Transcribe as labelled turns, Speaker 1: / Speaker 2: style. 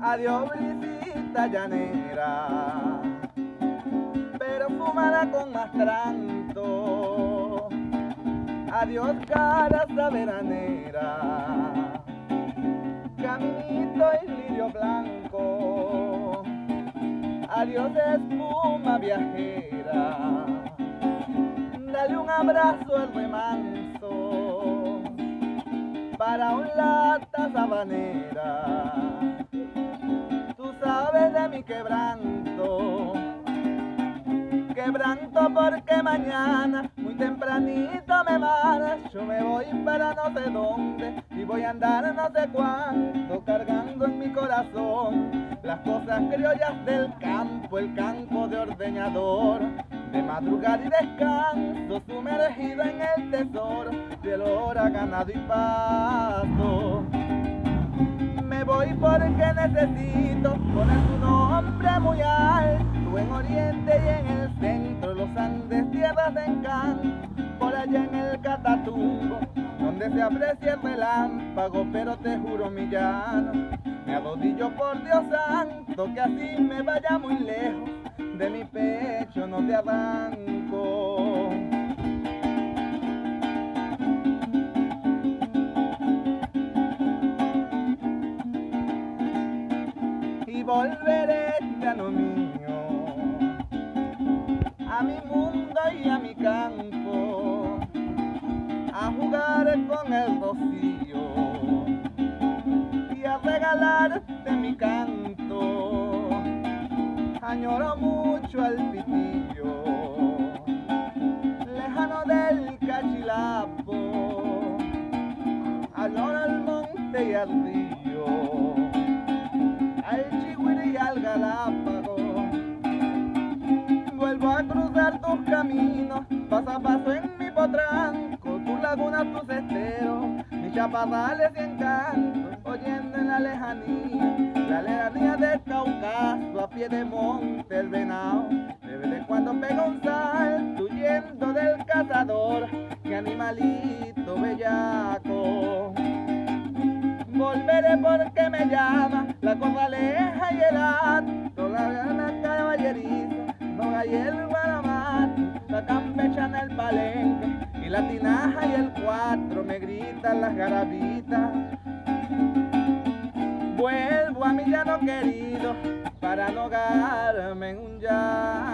Speaker 1: Adiós, brisita llanera, perfumada con más tranto. Adiós, cara veranera, caminito y lirio blanco. Adiós, espuma viajera, dale un abrazo al remanso. Para un lata sabanera mi quebranto. Quebranto porque mañana, muy tempranito me. Yo me voy para no sé dónde y voy a andar no sé cuánto, cargando en mi corazón las cosas criollas del campo, el campo de ordeñador. De madrugada y descanso, sumergido en el tesoro del hora ganado y pasto me voy porque necesito poner tu nombre muy alto en Oriente y en el centro, los Andes, tierras de encanto, por allá en el Catatumbo, donde se aprecia el relámpago, pero te juro mi llano, me arrodillo por Dios santo, que así me vaya muy lejos, de mi pecho no te arranco. Volveré lo mío. A mi mundo y a mi campo a jugar con el rocío y a regalarte mi canto. Añoro mucho al pitillo lejano del cachilapo. Añoro el monte y al río caminos, paso a paso en mi potranco, tus lagunas, tus esteros, mis chaparrales y encantos, oyendo en la lejanía, la lejanía del Cáucaso, a pie de monte el venado, de vez en cuando pega un salto, huyendo del cazador, que animalito bellaco. Volveré porque me llama la corraleja y el acto, la gana caballeriza, no hay el la campechana el palenque y la tinaja y el cuatro me gritan las garabitas. Vuelvo a mi llano querido para no ahogarme en un llanto.